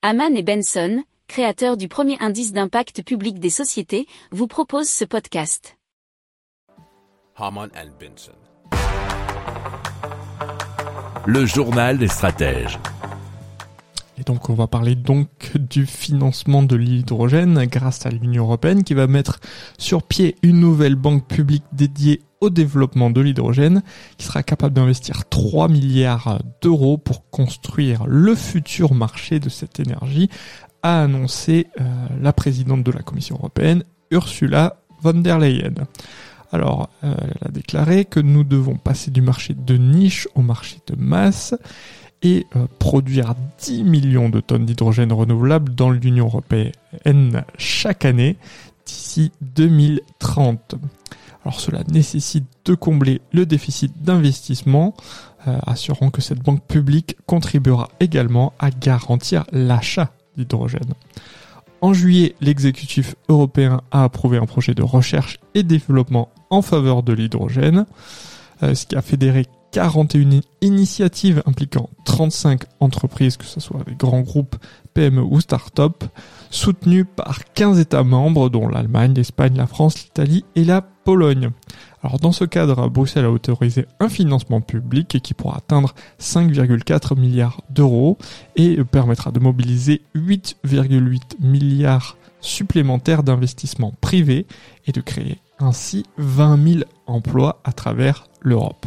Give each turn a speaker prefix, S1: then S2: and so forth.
S1: Haman et Benson, créateurs du premier indice d'impact public des sociétés, vous proposent ce podcast.
S2: Haman and Benson.
S3: Le journal des stratèges.
S4: Et donc on va parler donc du financement de l'hydrogène grâce à l'Union européenne qui va mettre sur pied une nouvelle banque publique dédiée au développement de l'hydrogène qui sera capable d'investir 3 milliards d'euros pour construire le futur marché de cette énergie, a annoncé euh, la présidente de la Commission européenne, Ursula von der Leyen. Alors, euh, elle a déclaré que nous devons passer du marché de niche au marché de masse et euh, produire 10 millions de tonnes d'hydrogène renouvelable dans l'Union européenne chaque année d'ici 2030. Alors cela nécessite de combler le déficit d'investissement, euh, assurant que cette banque publique contribuera également à garantir l'achat d'hydrogène. En juillet, l'exécutif européen a approuvé un projet de recherche et développement en faveur de l'hydrogène, euh, ce qui a fédéré 41 initiatives impliquant 35 entreprises, que ce soit des grands groupes, PME ou start-up, soutenues par 15 États membres, dont l'Allemagne, l'Espagne, la France, l'Italie et la Pologne. Alors dans ce cadre, Bruxelles a autorisé un financement public qui pourra atteindre 5,4 milliards d'euros et permettra de mobiliser 8,8 milliards supplémentaires d'investissements privés et de créer ainsi 20 000 emplois à travers l'Europe.